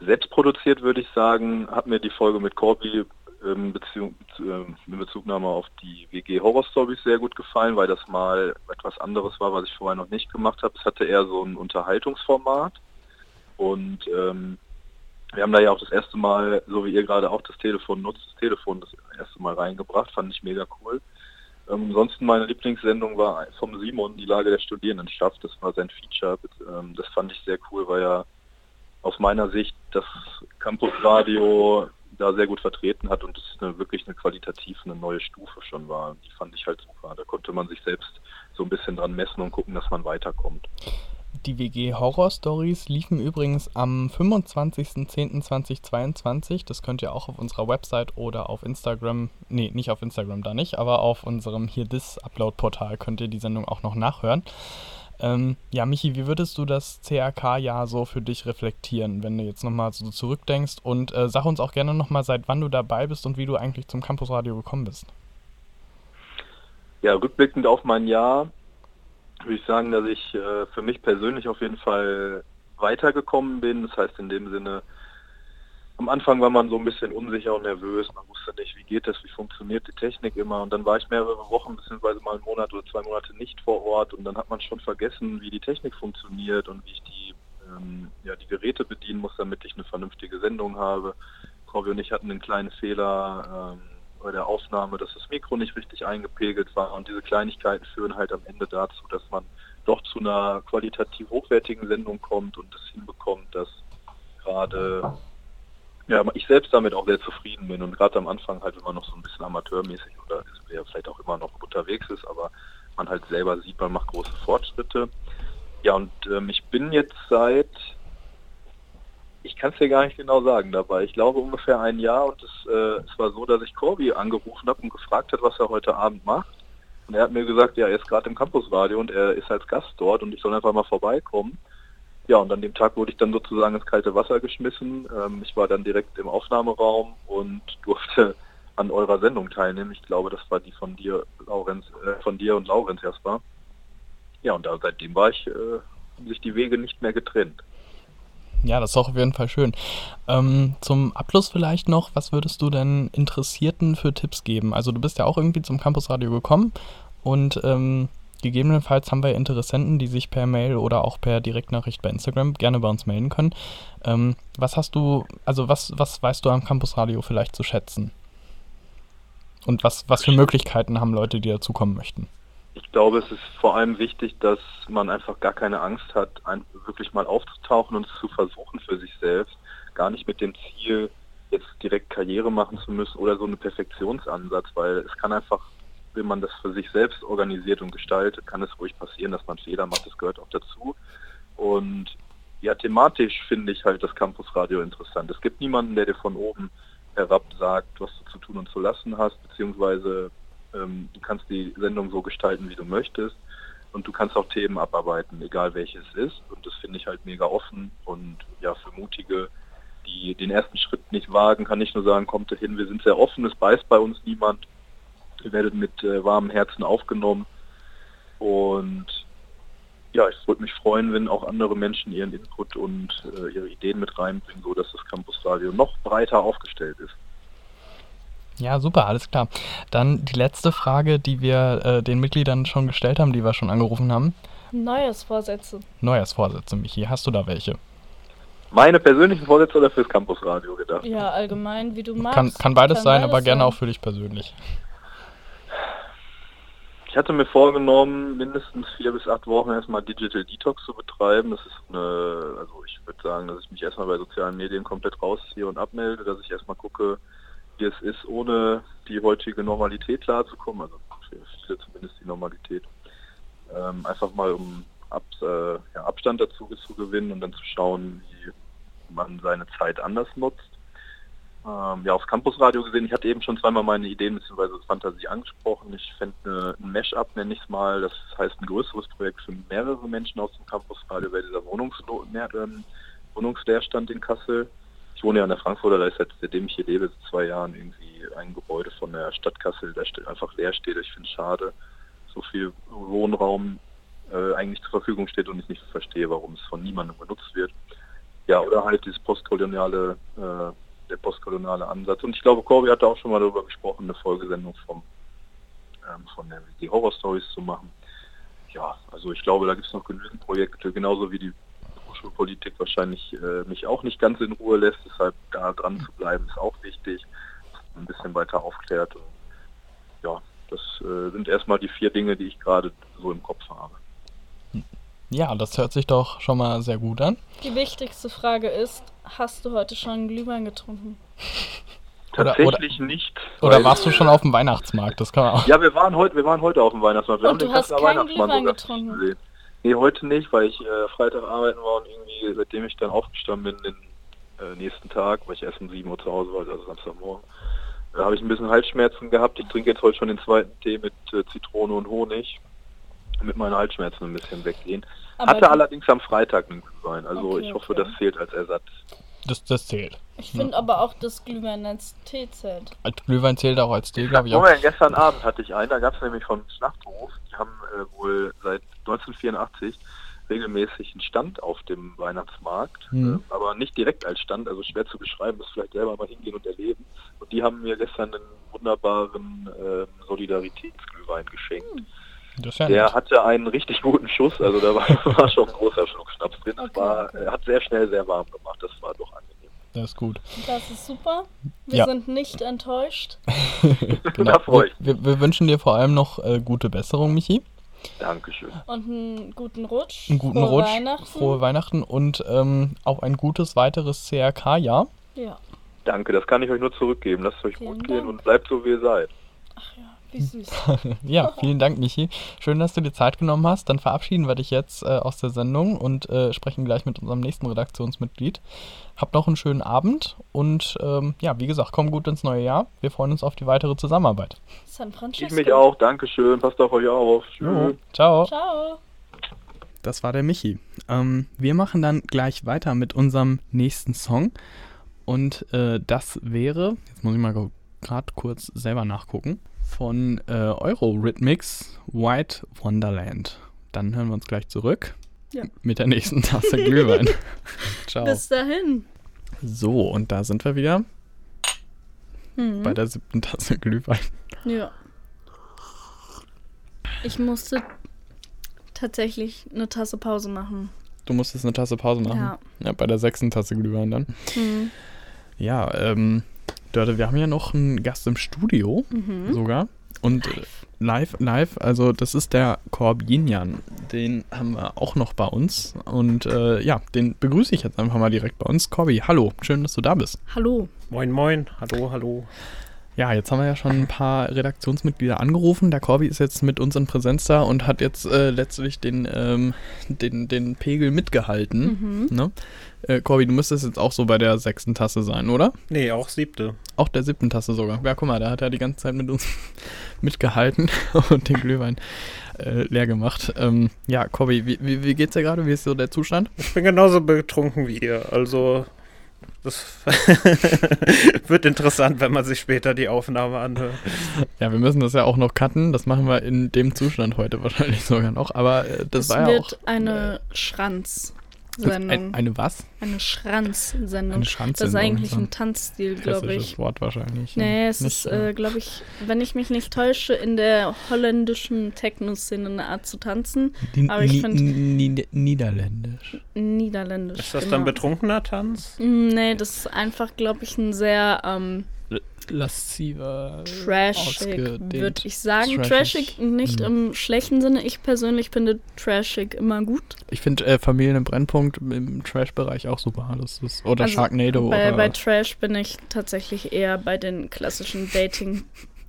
Selbst produziert würde ich sagen, hat mir die Folge mit Corby ähm, Beziehung, äh, in Bezugnahme auf die WG Horror Stories sehr gut gefallen, weil das mal etwas anderes war, was ich vorher noch nicht gemacht habe. Es hatte eher so ein Unterhaltungsformat und ähm, wir haben da ja auch das erste Mal, so wie ihr gerade auch das Telefon nutzt, das Telefon das erste Mal reingebracht, fand ich mega cool. Ähm, ansonsten meine Lieblingssendung war vom Simon, die Lage der Studierendenschaft. Das war sein Feature. Ähm, das fand ich sehr cool, weil er aus meiner Sicht das Campus Radio da sehr gut vertreten hat und es wirklich eine qualitativ eine neue Stufe schon war. Die fand ich halt super. Da konnte man sich selbst so ein bisschen dran messen und gucken, dass man weiterkommt. Die WG Horror Stories liefen übrigens am 25.10.2022. Das könnt ihr auch auf unserer Website oder auf Instagram, nee, nicht auf Instagram da nicht, aber auf unserem hier This Upload Portal könnt ihr die Sendung auch noch nachhören. Ähm, ja, Michi, wie würdest du das CRK-Jahr so für dich reflektieren, wenn du jetzt nochmal so zurückdenkst? Und äh, sag uns auch gerne nochmal, seit wann du dabei bist und wie du eigentlich zum Campusradio gekommen bist. Ja, rückblickend auf mein Jahr würde ich sagen, dass ich äh, für mich persönlich auf jeden Fall weitergekommen bin. Das heißt in dem Sinne, am Anfang war man so ein bisschen unsicher und nervös. Man wusste nicht, wie geht das, wie funktioniert die Technik immer. Und dann war ich mehrere Wochen, beziehungsweise mal einen Monat oder zwei Monate nicht vor Ort. Und dann hat man schon vergessen, wie die Technik funktioniert und wie ich die, ähm, ja, die Geräte bedienen muss, damit ich eine vernünftige Sendung habe. Corby und ich hatten einen kleinen Fehler ähm, bei der Aufnahme, dass das Mikro nicht richtig eingepegelt war. Und diese Kleinigkeiten führen halt am Ende dazu, dass man doch zu einer qualitativ hochwertigen Sendung kommt und es hinbekommt, dass gerade ja, ich selbst damit auch sehr zufrieden bin und gerade am Anfang halt immer noch so ein bisschen amateurmäßig oder ja, vielleicht auch immer noch unterwegs ist, aber man halt selber sieht, man macht große Fortschritte. Ja, und ähm, ich bin jetzt seit, ich kann es dir gar nicht genau sagen dabei, ich glaube ungefähr ein Jahr und es, äh, es war so, dass ich Corby angerufen habe und gefragt hat, was er heute Abend macht. Und er hat mir gesagt, ja, er ist gerade im Campusradio und er ist als Gast dort und ich soll einfach mal vorbeikommen. Ja, und an dem Tag wurde ich dann sozusagen ins kalte Wasser geschmissen. Ähm, ich war dann direkt im Aufnahmeraum und durfte an eurer Sendung teilnehmen. Ich glaube, das war die von dir, Laurenz, äh, von dir und Laurenz erstmal. Ja, und da, seitdem war ich, äh, haben sich die Wege nicht mehr getrennt. Ja, das ist auch auf jeden Fall schön. Ähm, zum Abschluss vielleicht noch, was würdest du denn Interessierten für Tipps geben? Also du bist ja auch irgendwie zum Campusradio gekommen und ähm, Gegebenenfalls haben wir Interessenten, die sich per Mail oder auch per Direktnachricht bei Instagram gerne bei uns melden können. Ähm, was hast du, also was, was weißt du am Campusradio vielleicht zu schätzen? Und was, was für Möglichkeiten haben Leute, die dazukommen möchten? Ich glaube, es ist vor allem wichtig, dass man einfach gar keine Angst hat, wirklich mal aufzutauchen und es zu versuchen für sich selbst. Gar nicht mit dem Ziel, jetzt direkt Karriere machen zu müssen oder so einen Perfektionsansatz, weil es kann einfach, wenn man das für sich selbst organisiert und gestaltet, kann es ruhig passieren, dass man Fehler macht, das gehört auch dazu. Und ja, thematisch finde ich halt das Campusradio interessant. Es gibt niemanden, der dir von oben herab sagt, was du zu tun und zu lassen hast, beziehungsweise ähm, du kannst die Sendung so gestalten, wie du möchtest. Und du kannst auch Themen abarbeiten, egal welches es ist. Und das finde ich halt mega offen. Und ja, für Mutige, die den ersten Schritt nicht wagen, kann ich nur sagen, kommt hin. Wir sind sehr offen, es beißt bei uns niemand. Ihr werdet mit äh, warmem Herzen aufgenommen. Und ja, ich würde mich freuen, wenn auch andere Menschen ihren Input und äh, ihre Ideen mit reinbringen, so dass das Campusradio noch breiter aufgestellt ist. Ja, super, alles klar. Dann die letzte Frage, die wir äh, den Mitgliedern schon gestellt haben, die wir schon angerufen haben. Neujahrsvorsätze. Neujahrsvorsätze, Michi. Hast du da welche? Meine persönlichen Vorsätze oder fürs Campusradio gedacht? Ja, allgemein, wie du magst. Kann, kann beides Kann sein, beides aber gerne sein. auch für dich persönlich. Ich hatte mir vorgenommen, mindestens vier bis acht Wochen erstmal Digital Detox zu betreiben. Das ist eine, also ich würde sagen, dass ich mich erstmal bei sozialen Medien komplett rausziehe und abmelde, dass ich erstmal gucke, wie es ist, ohne die heutige Normalität klarzukommen, also für viele zumindest die Normalität. Ähm, einfach mal um Ab, äh, ja, Abstand dazu zu gewinnen und dann zu schauen, wie man seine Zeit anders nutzt. Ähm, ja, aufs Campusradio gesehen, ich hatte eben schon zweimal meine Ideen bzw. Fantasie angesprochen. Ich fände ein Mesh-up, nenne ich es mal. Das heißt ein größeres Projekt für mehrere Menschen aus dem Campusradio bei dieser Wohnungslo mehr, ähm, Wohnungsleerstand in Kassel. Ich wohne ja an der Frankfurter, da ist seit, seitdem ich hier lebe, seit zwei Jahren irgendwie ein Gebäude von der Stadt Kassel, das einfach leer steht. Ich finde es schade, so viel Wohnraum äh, eigentlich zur Verfügung steht und ich nicht verstehe, warum es von niemandem genutzt wird. Ja, oder halt dieses postkoloniale äh, der postkoloniale Ansatz. Und ich glaube, Corby hatte auch schon mal darüber gesprochen, eine Folgesendung vom, ähm, von der die Horror Stories zu machen. Ja, also ich glaube, da gibt es noch genügend Projekte, genauso wie die Hochschulpolitik wahrscheinlich äh, mich auch nicht ganz in Ruhe lässt. Deshalb da dran zu bleiben, ist auch wichtig. Ein bisschen weiter aufklärt. Und, ja, das äh, sind erstmal die vier Dinge, die ich gerade so im Kopf habe. Ja, das hört sich doch schon mal sehr gut an. Die wichtigste Frage ist, hast du heute schon Glühwein getrunken? Oder- Tatsächlich nicht. Oder warst du schon auf dem Weihnachtsmarkt? Das kann man auch. Ja, wir waren heute, wir waren heute auf dem Weihnachtsmarkt. Wir Und du hast keinen Weihnachtsmann Glühwein getrunken? gesehen. Nee, heute nicht, weil ich äh, Freitag arbeiten war und irgendwie, seitdem ich dann aufgestanden bin, den äh, nächsten Tag, weil ich erst um 7 Uhr zu Hause war, also Samstagmorgen, äh, habe ich ein bisschen Halsschmerzen gehabt. Ich trinke jetzt heute schon den zweiten Tee mit äh, Zitrone und Honig, damit meine Halsschmerzen ein bisschen weggehen. Aber Hatte allerdings am Freitag einen Glühwein, also Okay, ich hoffe, okay. das zählt als Ersatz. Das, das zählt. Ich finde aber auch, dass Glühwein als Tee zählt. Als Glühwein zählt auch als Tee, glaube ich auch. Moment, gestern Abend hatte ich einen, da gab es nämlich von Schlachthof, die haben äh, wohl seit 1984 regelmäßig einen Stand auf dem Weihnachtsmarkt, Mhm. äh, aber nicht direkt als Stand, also schwer zu beschreiben, muss vielleicht selber mal hingehen und erleben. Und die haben mir gestern einen wunderbaren äh, Solidaritätsglühwein geschenkt. Das Der hatte einen richtig guten Schuss, also da war, war schon ein großer Schluck Schnaps drin. Es Okay, war, okay. hat sehr schnell sehr warm gemacht, das war doch angenehm. Das ist gut. Das ist super. Wir Ja. sind nicht enttäuscht. Genau. Da freu ich wir, wir, wir wünschen dir vor allem noch äh, gute Besserung, Michi. Dankeschön. Und einen guten Rutsch. Einen guten Frohe Rutsch, Weihnachten. frohe Weihnachten und ähm, auch ein gutes weiteres CRK-Jahr. Ja. Danke, das kann ich euch nur zurückgeben. Lasst euch Vielen gut gehen Dank. und bleibt so, wie ihr seid. Wie süß. Ja, vielen Dank, Michi. Schön, dass du dir Zeit genommen hast. Dann verabschieden wir dich jetzt äh, aus der Sendung und äh, sprechen gleich mit unserem nächsten Redaktionsmitglied. Habt noch einen schönen Abend und ähm, ja, wie gesagt, komm gut ins neue Jahr. Wir freuen uns auf die weitere Zusammenarbeit. San Francisco. Ich mich auch. Dankeschön. Passt auf euch auf. Tschüss. Ciao. Ciao. Das war der Michi. Ähm, wir machen dann gleich weiter mit unserem nächsten Song. Und äh, das wäre, jetzt muss ich mal gerade kurz selber nachgucken, von äh, Eurorhythmics White Wonderland. Dann hören wir uns gleich zurück Ja. mit der nächsten Tasse Glühwein. Ciao. Bis dahin. So, und da sind wir wieder Mhm. bei der siebten Tasse Glühwein. Ja. Ich musste tatsächlich eine Tasse Pause machen. Du musstest eine Tasse Pause machen. Ja. Ja, bei der sechsten Tasse Glühwein dann. Mhm. Ja, ähm, Dörte, wir haben ja noch einen Gast im Studio Mhm. sogar. Und live. live, live, also das ist der Corbinian. Den haben wir auch noch bei uns. Und äh, ja, den begrüße ich jetzt einfach mal direkt bei uns. Corby, hallo, schön, dass du da bist. Hallo. Moin, moin, hallo, hallo. Ja, jetzt haben wir ja schon ein paar Redaktionsmitglieder angerufen. Der Corby ist jetzt mit uns in Präsenz da und hat jetzt äh, letztlich den, ähm, den, den Pegel mitgehalten. Mhm. Ne? Äh, Corby, du müsstest jetzt auch so bei der sechsten Tasse sein, oder? Nee, auch siebte. Auch der siebten Tasse sogar. Ja, guck mal, da hat er die ganze Zeit mit uns mitgehalten und den Glühwein äh, leer gemacht. Ähm, ja, Corby, wie, wie, wie geht's dir gerade? Wie ist so der Zustand? Ich bin genauso betrunken wie ihr. Also das wird interessant, wenn man sich später die Aufnahme anhört. Ja, wir müssen das ja auch noch cutten. Das machen wir in dem Zustand heute wahrscheinlich sogar noch. Aber äh, das, das war ja auch. wird eine äh, Schranz. Sendung. Ein, eine was? Eine Schranzsendung. Eine Schranzsendung. Das ist eigentlich ein Tanzstil, glaube ich. Wort wahrscheinlich. Nee, es nicht, ist, äh, glaube ich, wenn ich mich nicht täusche, in der holländischen Techno-Szene eine Art zu tanzen. Die, Aber ich finde. Niederländisch. Niederländisch. Ist das genau. dann betrunkener Tanz? Nee, das ist einfach, glaube ich, ein sehr. Ähm, lasziver, trashig, würde ich sagen. Trashig, trashig nicht mhm. im schlechten Sinne. Ich persönlich finde trashig immer gut. Ich finde äh, Familien im Brennpunkt im Trash-Bereich auch super. Das ist, oder also Sharknado. Bei, oder bei Trash bin ich tatsächlich eher bei den klassischen Dating-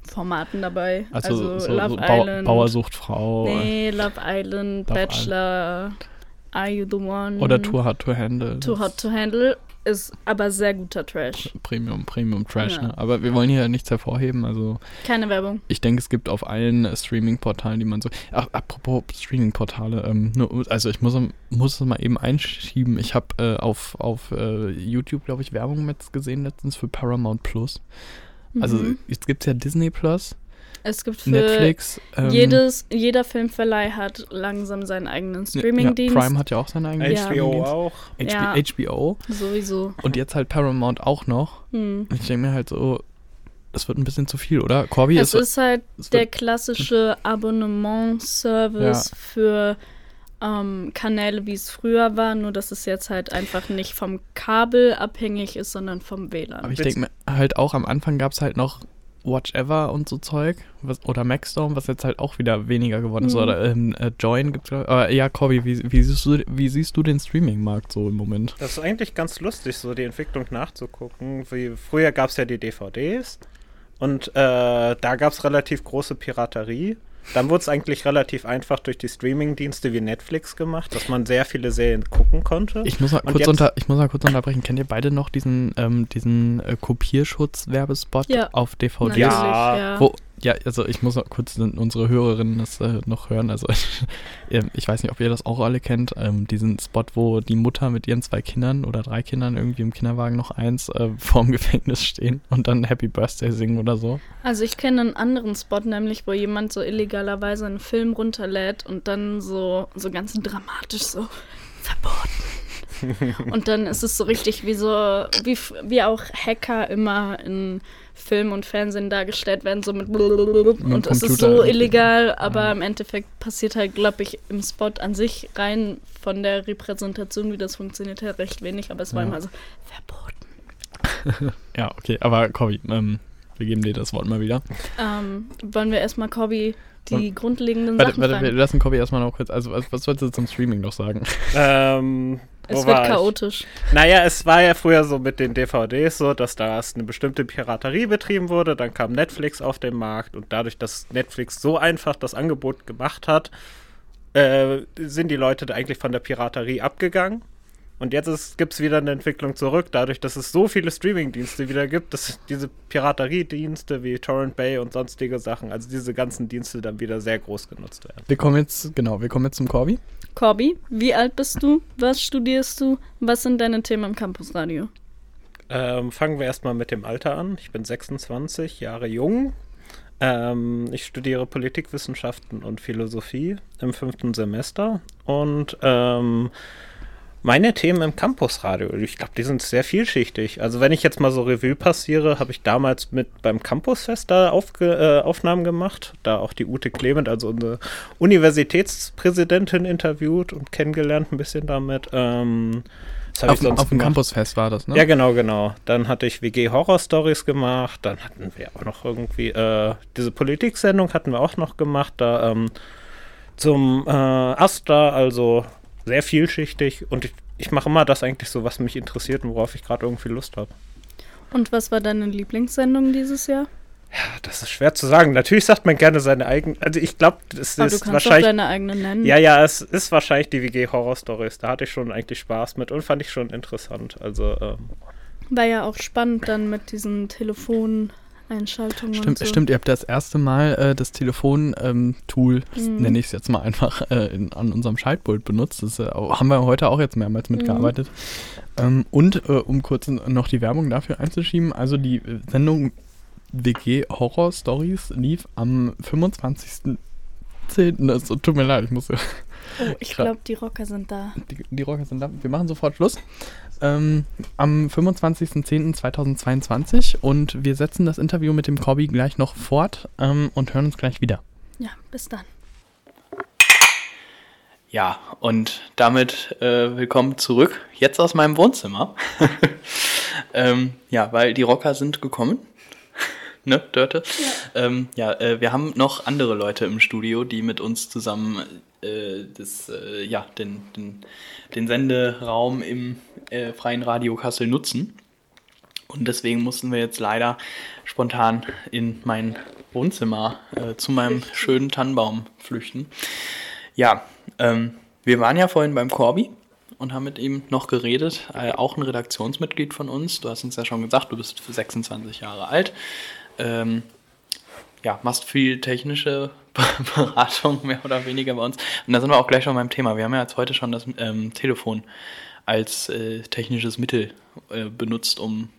Formaten dabei. Also, also so, Love so Island. Bauersuchtfrau. Nee, Love Island, Love Bachelor, Island. Are You the One? Oder Too Hot to Handle. Too Hot to Handle ist aber sehr guter Trash. Premium, Premium Trash, ja. ne? Aber wir wollen hier nichts hervorheben, also. Keine Werbung. Ich denke, es gibt auf allen äh, Streaming-Portalen, die man so. Ach, apropos Streaming-Portale, ähm, also ich muss, muss es mal eben einschieben. Ich habe äh, auf, auf äh, YouTube, glaube ich, Werbung mit gesehen letztens für Paramount Plus. Also mhm. jetzt gibt es ja Disney Plus. Es gibt für Netflix. Ähm, jedes, jeder Filmverleih hat langsam seinen eigenen Streamingdienst. Ja, Prime hat ja auch seinen eigenen HBO Streamingdienst. auch. HBO, ja, HBO. Sowieso. Und jetzt halt Paramount auch noch. Hm. Ich denke mir halt so, das wird ein bisschen zu viel, oder? Corby es ist. ist halt der klassische Abonnement-Service ja. für ähm, Kanäle, wie es früher war, nur dass es jetzt halt einfach nicht vom Kabel abhängig ist, sondern vom WLAN. Aber ich denke mir halt auch, am Anfang gab es halt noch Watch Ever und so Zeug. Was, oder Maxstorm, was jetzt halt auch wieder weniger geworden ist. Mhm. Oder ähm, äh, Join gibt es. Äh, ja, Corby, wie, wie, siehst du, wie siehst du den Streaming-Markt so im Moment? Das ist eigentlich ganz lustig, so die Entwicklung nachzugucken. Wie, früher gab es ja die DVDs und äh, da gab es relativ große Piraterie. Dann wurde es eigentlich relativ einfach durch die Streaming-Dienste wie Netflix gemacht, dass man sehr viele Serien gucken konnte. Ich muss mal, kurz, unter, ich muss mal kurz unterbrechen. Kennt ihr beide noch diesen, ähm, diesen äh, Kopierschutz-Werbespot ja. auf DVD? Ja. ja. Wo, ja, also ich muss noch kurz unsere Hörerinnen das äh, noch hören. Also ähm, ich weiß nicht, ob ihr das auch alle kennt. Ähm, diesen Spot, wo die Mutter mit ihren zwei Kindern oder drei Kindern irgendwie im Kinderwagen noch eins äh, vorm Gefängnis stehen und dann Happy Birthday singen oder so. Also ich kenne einen anderen Spot, nämlich wo jemand so illegalerweise einen Film runterlädt und dann so, so ganz dramatisch so verboten. und dann ist es so richtig wie so, wie, wie auch Hacker immer in Film und Fernsehen dargestellt werden, so mit und es ist so illegal, aber ja. im Endeffekt passiert halt, glaube ich, im Spot an sich rein von der Repräsentation, wie das funktioniert, halt recht wenig, aber es war ja. immer so verboten. ja, okay, aber Corby, ähm, wir geben dir das Wort mal wieder. Ähm, wollen wir erstmal Corby die grundlegenden warte, Sachen Warte, wir lassen Corby erstmal noch kurz, also was, was wolltest du zum Streaming noch sagen? Ähm, es wird chaotisch. Ich? Naja, es war ja früher so mit den DVDs so, dass da erst eine bestimmte Piraterie betrieben wurde, dann kam Netflix auf den Markt und dadurch, dass Netflix so einfach das Angebot gemacht hat, äh, sind die Leute da eigentlich von der Piraterie abgegangen. Und jetzt gibt es wieder eine Entwicklung zurück, dadurch, dass es so viele Streaming-Dienste wieder gibt, dass diese Pirateriedienste wie Torrent Bay und sonstige Sachen, also diese ganzen Dienste dann wieder sehr groß genutzt werden. Wir kommen jetzt, genau, wir kommen jetzt zum Corby. Corby, wie alt bist du? Was studierst du? Was sind deine Themen am Campusradio? Ähm, fangen wir erstmal mit dem Alter an. Ich bin 26 Jahre jung. Ähm, ich studiere Politikwissenschaften und Philosophie im fünften Semester und ähm, meine Themen im Campusradio, ich glaube, die sind sehr vielschichtig. Also wenn ich jetzt mal so Revue passiere, habe ich damals mit beim Campusfest da Aufge äh, Aufnahmen gemacht, da auch die Ute Clement, also unsere Universitätspräsidentin, interviewt und kennengelernt ein bisschen damit. Ähm, Auf, sonst auf dem? Campusfest war das, ne? Ja, genau, genau. Dann hatte ich WG Horror Stories gemacht. Dann hatten wir auch noch irgendwie äh, diese Politiksendung hatten wir auch noch gemacht. Da ähm, zum äh, Asta, also sehr vielschichtig. Und ich, ich mache immer das eigentlich so, was mich interessiert und worauf ich gerade irgendwie Lust habe. Und was war deine Lieblingssendung dieses Jahr? Das ist schwer zu sagen. Natürlich sagt man gerne seine eigenen. Also ich glaube, es Aber du ist kannst doch wahrscheinlich. deine eigene nennen. Ja, ja, es ist wahrscheinlich die WG Horror Stories. Da hatte ich schon eigentlich Spaß mit und fand ich schon interessant. Also ähm, War ja auch spannend dann mit diesen Telefoneinschaltungen und Stimmt, so. stimmt, ihr habt das erste Mal äh, das Telefon-Tool, Mhm. nenne ich es jetzt mal einfach, äh, in, an unserem Schaltpult benutzt. Das äh, haben wir heute auch jetzt mehrmals mitgearbeitet. Ähm, und äh, um kurz noch die Werbung dafür einzuschieben, also die äh, Sendung WG Horror Stories lief am 25.10. Das tut mir leid, ich muss Oh, ich glaube, die Rocker sind da. die, die Rocker sind da. Wir machen sofort Schluss. Ähm, am 25.10.2022 und wir setzen das Interview mit dem Corby gleich noch fort ähm, und hören uns gleich wieder. Ja, bis dann. Ja, und damit äh, willkommen zurück, jetzt aus meinem Wohnzimmer. ähm, ja, weil die Rocker sind gekommen. ne, Dörte? Ja, ähm, ja äh, wir haben noch andere Leute im Studio, die mit uns zusammen äh, das, äh, ja, den, den, den Senderaum im äh, Freien Radio Kassel nutzen. Und deswegen mussten wir jetzt leider spontan in mein Wohnzimmer äh, zu meinem schönen Tannenbaum flüchten. Ja, ähm, wir waren ja vorhin beim Corby und haben mit ihm noch geredet. Äh, auch ein Redaktionsmitglied von uns. Du hast uns ja schon gesagt, du bist 26 Jahre alt. Ähm, ja, machst viel technische Beratung mehr oder weniger bei uns. Und da sind wir auch gleich schon beim Thema. Wir haben ja jetzt heute schon das ähm, Telefon als äh, technisches Mittel äh, benutzt, um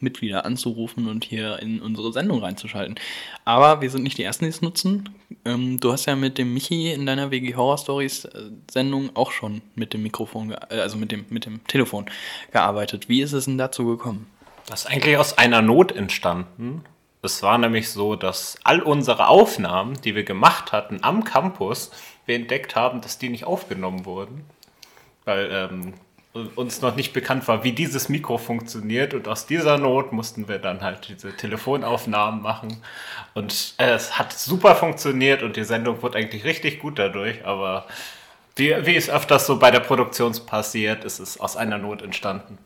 Mitglieder anzurufen und hier in unsere Sendung reinzuschalten. Aber wir sind nicht die Ersten, die es nutzen. Ähm, du hast ja mit dem Michi in deiner WG Horror Stories äh, Sendung auch schon mit dem Mikrofon, äh, also mit dem, mit dem Telefon gearbeitet. Wie ist es denn dazu gekommen? Das ist eigentlich aus einer Not entstanden. Es war nämlich so, dass all unsere Aufnahmen, die wir gemacht hatten am Campus, wir entdeckt haben, dass die nicht aufgenommen wurden. Weil ähm, uns noch nicht bekannt war, wie dieses Mikro funktioniert. Und aus dieser Not mussten wir dann halt diese Telefonaufnahmen machen. Und äh, es hat super funktioniert und die Sendung wurde eigentlich richtig gut dadurch. Aber wie, wie es öfters so bei der Produktion passiert, ist es aus einer Not entstanden.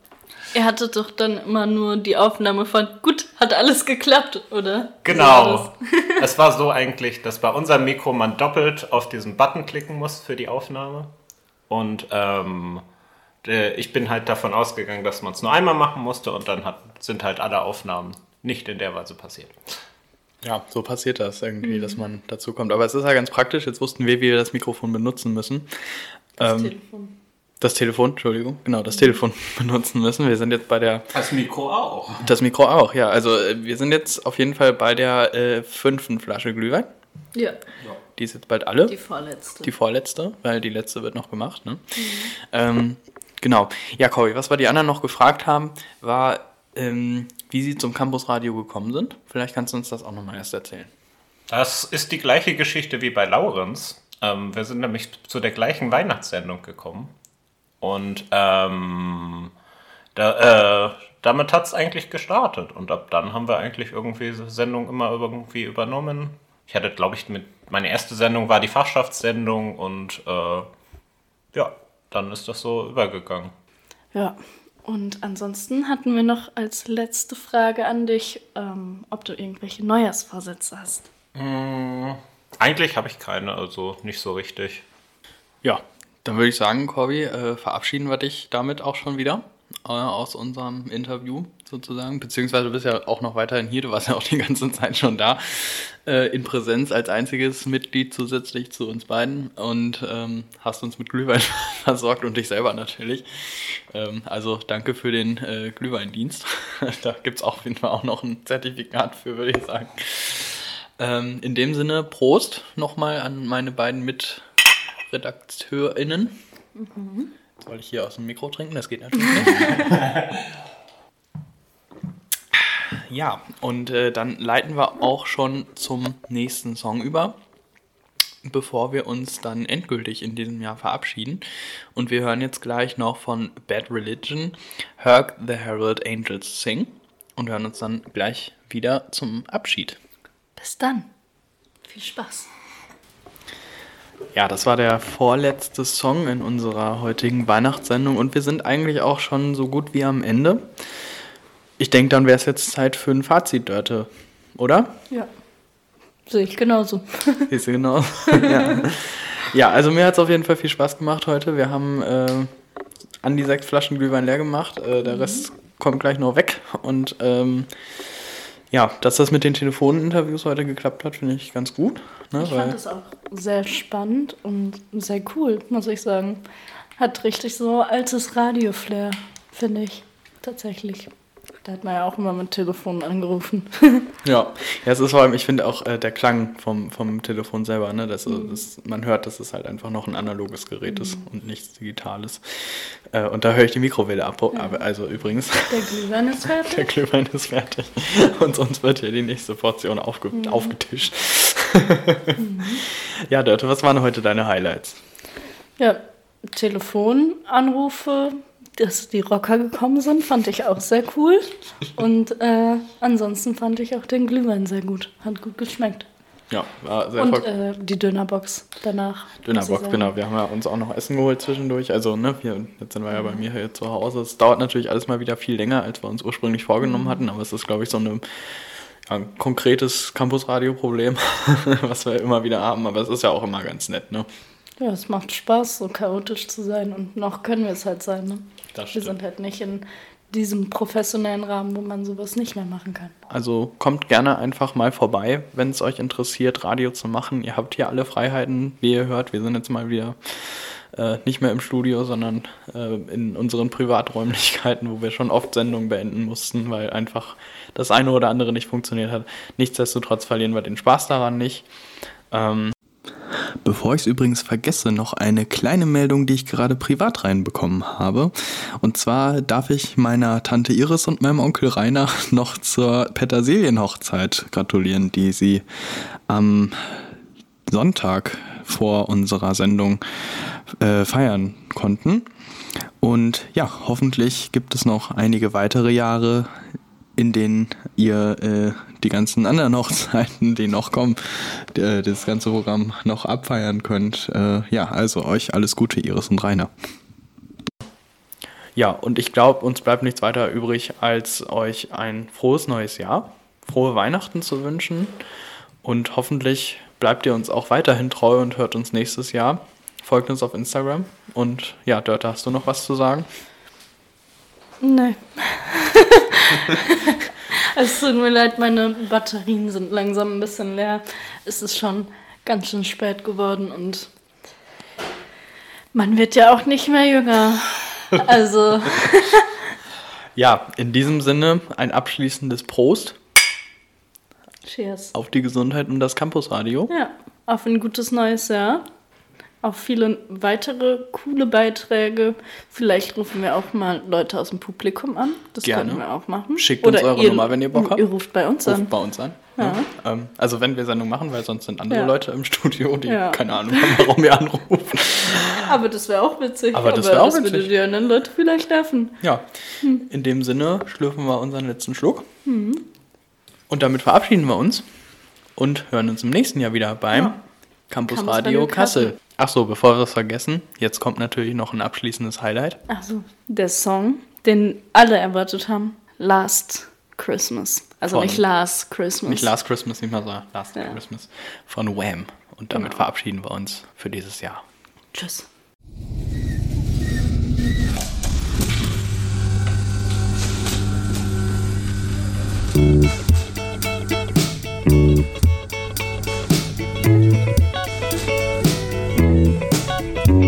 Ihr hattet doch dann immer nur die Aufnahme von, gut, hat alles geklappt, oder? Genau. war es war so eigentlich, dass bei unserem Mikro man doppelt auf diesen Button klicken muss für die Aufnahme. Und ähm, ich bin halt davon ausgegangen, dass man es nur einmal machen musste und dann hat, sind halt alle Aufnahmen nicht in der Weise passiert. Ja, so passiert das irgendwie, dass man dazu kommt. Aber es ist ja ganz praktisch. Jetzt wussten wir, wie wir das Mikrofon benutzen müssen. das? Ähm, Telefon. Das Telefon, Entschuldigung, genau, das Telefon benutzen müssen. Wir sind jetzt bei der Das Mikro auch. Das Mikro auch, ja. Also äh, wir sind jetzt auf jeden Fall bei der äh, fünften Flasche Glühwein. Ja, Die ist jetzt bald alle. die vorletzte. Die vorletzte, weil die letzte wird noch gemacht. Ne? Ähm, genau. Ja, Cory, was wir die anderen noch gefragt haben, war, ähm, wie sie zum Campusradio gekommen sind. Vielleicht kannst du uns das auch nochmal erst erzählen. Das ist die gleiche Geschichte wie bei Laurenz. Ähm, wir sind nämlich zu der gleichen Weihnachtssendung gekommen. Und ähm, da, äh, damit hat es eigentlich gestartet. Und ab dann haben wir eigentlich irgendwie diese Sendung immer irgendwie übernommen. Ich hatte, glaube ich, mit meine erste Sendung war die Fachschaftssendung und äh, ja, dann ist das so übergegangen. Ja, und ansonsten hatten wir noch als letzte Frage an dich, ähm, ob du irgendwelche Neujahrsvorsätze hast. Mm, eigentlich habe ich keine, also nicht so richtig. Ja, dann würde ich sagen, Corby, äh, verabschieden wir dich damit auch schon wieder äh, aus unserem Interview sozusagen. Beziehungsweise du bist ja auch noch weiterhin hier, du warst ja auch die ganze Zeit schon da, äh, in Präsenz als einziges Mitglied zusätzlich zu uns beiden und ähm, hast uns mit Glühwein versorgt und dich selber natürlich. Ähm, also danke für den äh, Glühweindienst. da gibt es auf jeden Fall auch noch ein Zertifikat für, würde ich sagen. Ähm, in dem Sinne, Prost nochmal an meine beiden MitredakteurInnen. Jetzt wollte ich hier aus dem Mikro trinken, das geht natürlich nicht. ja, und äh, dann leiten wir auch schon zum nächsten Song über. bevor wir uns dann endgültig in diesem Jahr verabschieden. Und wir hören jetzt gleich noch von Bad Religion, Herc the Herald Angels Sing und hören uns dann gleich wieder zum Abschied. Bis dann. Viel Spaß. Ja, das war der vorletzte Song in unserer heutigen Weihnachtssendung und wir sind eigentlich auch schon so gut wie am Ende. Ich denke, dann wäre es jetzt Zeit für ein Fazit, Dörte, oder? Ja. Sehe ich genauso. Siehst du genau. ja. ja, also mir hat es auf jeden Fall viel Spaß gemacht heute. Wir haben äh, an die sechs Flaschen Glühwein leer gemacht. Äh, der mhm. Rest kommt gleich noch weg. Und ähm, ja, dass das mit den Telefoninterviews heute geklappt hat, finde ich ganz gut. Ne, ich fand es auch sehr spannend und sehr cool, muss ich sagen. Hat richtig so altes Radio-Flair, finde ich. Tatsächlich. Da hat man ja auch immer mit Telefon angerufen. ja. ja, es ist vor allem, ich finde auch äh, der Klang vom, vom Telefon selber, ne, dass, mhm. das, man hört, dass es halt einfach noch ein analoges Gerät mhm. ist und nichts Digitales. Äh, und da höre ich die Mikrowelle ab. Ja. Also übrigens. Der Glühwein ist fertig. Der Glühwein ist fertig. Und sonst wird hier die nächste Portion aufge mhm. aufgetischt. mhm. Ja, Dörte, was waren heute deine Highlights? Ja, Telefonanrufe, dass die Rocker gekommen sind, fand ich auch sehr cool. Und äh, ansonsten fand ich auch den Glühwein sehr gut. Hat gut geschmeckt. Ja, war sehr Und äh, die Dönerbox danach. Dönerbox, genau. Wir haben ja uns auch noch Essen geholt zwischendurch. Also, ne, wir, jetzt sind wir ja bei mir hier zu Hause. Es dauert natürlich alles mal wieder viel länger, als wir uns ursprünglich vorgenommen mhm. hatten. Aber es ist, glaube ich, so eine ein konkretes Campus-Radio-Problem, was wir immer wieder haben. Aber es ist ja auch immer ganz nett, ne? Ja, es macht Spaß, so chaotisch zu sein. Und noch können wir es halt sein, ne? Das wir sind halt nicht in diesem professionellen Rahmen, wo man sowas nicht mehr machen kann. Also kommt gerne einfach mal vorbei, wenn es euch interessiert, Radio zu machen. Ihr habt hier alle Freiheiten, wie ihr hört. Wir sind jetzt mal wieder äh, nicht mehr im Studio, sondern äh, in unseren Privaträumlichkeiten, wo wir schon oft Sendungen beenden mussten, weil einfach das eine oder andere nicht funktioniert hat. Nichtsdestotrotz verlieren wir den Spaß daran nicht. Ähm, Bevor ich es übrigens vergesse, noch eine kleine Meldung, die ich gerade privat reinbekommen habe. Und zwar darf ich meiner Tante Iris und meinem Onkel Rainer noch zur Petersilienhochzeit gratulieren, die sie am Sonntag vor unserer Sendung äh, feiern konnten. Und ja, hoffentlich gibt es noch einige weitere Jahre, in denen ihr äh, die ganzen anderen Hochzeiten, die noch kommen, äh, das ganze Programm noch abfeiern könnt. Äh, ja, also euch alles Gute, Iris und Rainer. Ja, und ich glaube, uns bleibt nichts weiter übrig, als euch ein frohes neues Jahr, frohe Weihnachten zu wünschen. Und hoffentlich bleibt ihr uns auch weiterhin treu und hört uns nächstes Jahr. Folgt uns auf Instagram. Und ja, Dörte, hast du noch was zu sagen? Nein. es tut mir leid, meine Batterien sind langsam ein bisschen leer. Es ist schon ganz schön spät geworden und man wird ja auch nicht mehr jünger. Also. ja, in diesem Sinne ein abschließendes Prost. Cheers. Auf die Gesundheit und das Campusradio. Ja, auf ein gutes neues Jahr auch viele weitere coole Beiträge. Vielleicht rufen wir auch mal Leute aus dem Publikum an. Das Gerne. können wir auch machen. Schickt Oder uns eure ihr, Nummer, wenn ihr Bock habt. Ihr ruft bei uns ruft an. bei uns an. Ja. Ja. Ähm, also wenn wir Sendung machen, weil sonst sind andere ja. Leute im Studio, die keine Ahnung haben, warum wir anrufen. Aber das wäre auch witzig. Aber das wäre auch witzig. Das würde die anderen Leute vielleicht nerven. Ja. Hm. In dem Sinne schlürfen wir unseren letzten Schluck. Hm. Und damit verabschieden wir uns und hören uns im nächsten Jahr wieder beim Campus, Campus Radio Kassel. Kassel. Ach so, bevor wir es vergessen, jetzt kommt natürlich noch ein abschließendes Highlight. Ach so, der Song, den alle erwartet haben, Last Christmas. Also von, nicht Last Christmas. Nicht Last Christmas, nicht mal so Last ja. Christmas. Von Wham. Und damit genau. verabschieden wir uns für dieses Jahr. Tschüss.